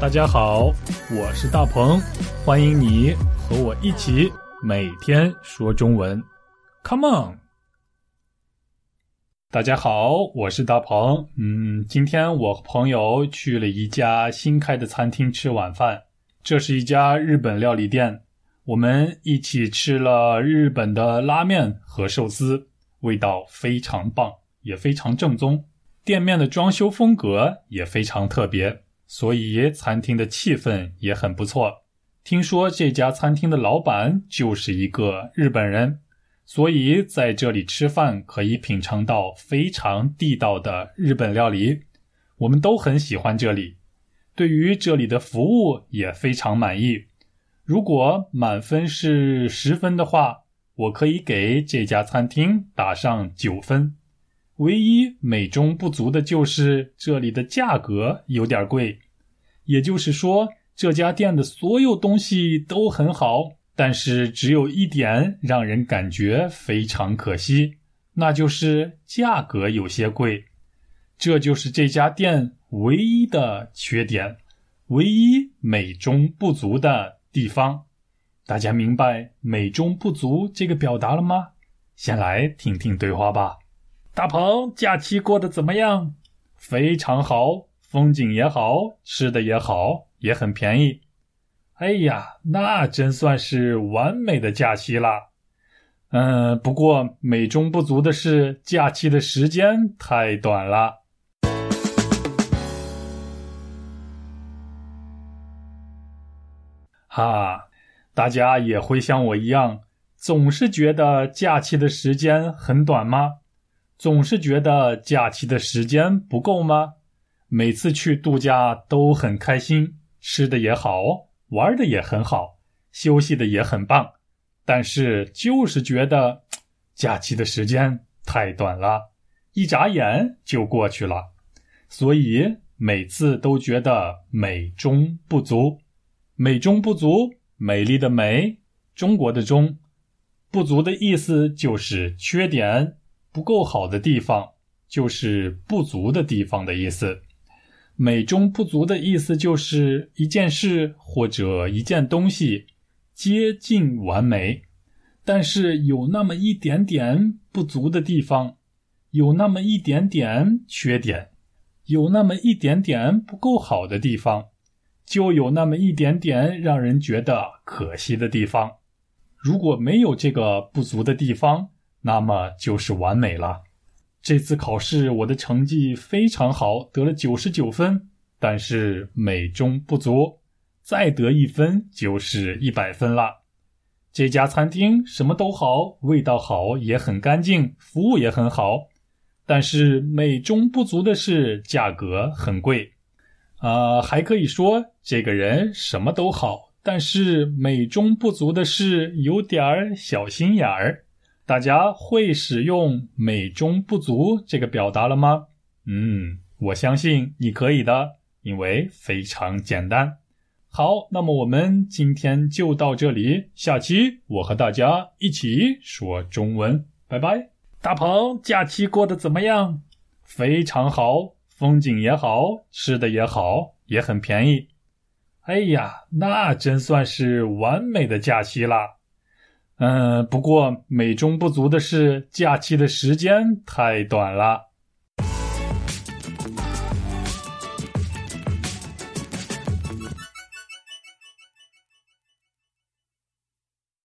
大家好，我是大鹏，欢迎你和我一起每天说中文，Come on！大家好，我是大鹏。嗯，今天我和朋友去了一家新开的餐厅吃晚饭，这是一家日本料理店，我们一起吃了日本的拉面和寿司，味道非常棒，也非常正宗。店面的装修风格也非常特别。所以餐厅的气氛也很不错。听说这家餐厅的老板就是一个日本人，所以在这里吃饭可以品尝到非常地道的日本料理。我们都很喜欢这里，对于这里的服务也非常满意。如果满分是十分的话，我可以给这家餐厅打上九分。唯一美中不足的就是这里的价格有点贵，也就是说，这家店的所有东西都很好，但是只有一点让人感觉非常可惜，那就是价格有些贵。这就是这家店唯一的缺点，唯一美中不足的地方。大家明白“美中不足”这个表达了吗？先来听听对话吧。大鹏，假期过得怎么样？非常好，风景也好，吃的也好，也很便宜。哎呀，那真算是完美的假期啦。嗯，不过美中不足的是，假期的时间太短了。哈，大家也会像我一样，总是觉得假期的时间很短吗？总是觉得假期的时间不够吗？每次去度假都很开心，吃的也好，玩的也很好，休息的也很棒，但是就是觉得假期的时间太短了，一眨眼就过去了，所以每次都觉得美中不足。美中不足，美丽的美，中国的中，不足的意思就是缺点。不够好的地方就是不足的地方的意思。美中不足的意思就是一件事或者一件东西接近完美，但是有那么一点点不足的地方，有那么一点点缺点，有那么一点点不够好的地方，就有那么一点点让人觉得可惜的地方。如果没有这个不足的地方，那么就是完美了。这次考试我的成绩非常好，得了九十九分，但是美中不足，再得一分就是一百分了。这家餐厅什么都好，味道好，也很干净，服务也很好，但是美中不足的是价格很贵。啊，还可以说这个人什么都好，但是美中不足的是有点儿小心眼儿。大家会使用“美中不足”这个表达了吗？嗯，我相信你可以的，因为非常简单。好，那么我们今天就到这里，下期我和大家一起说中文，拜拜。大鹏，假期过得怎么样？非常好，风景也好，吃的也好，也很便宜。哎呀，那真算是完美的假期啦。嗯，不过美中不足的是，假期的时间太短了。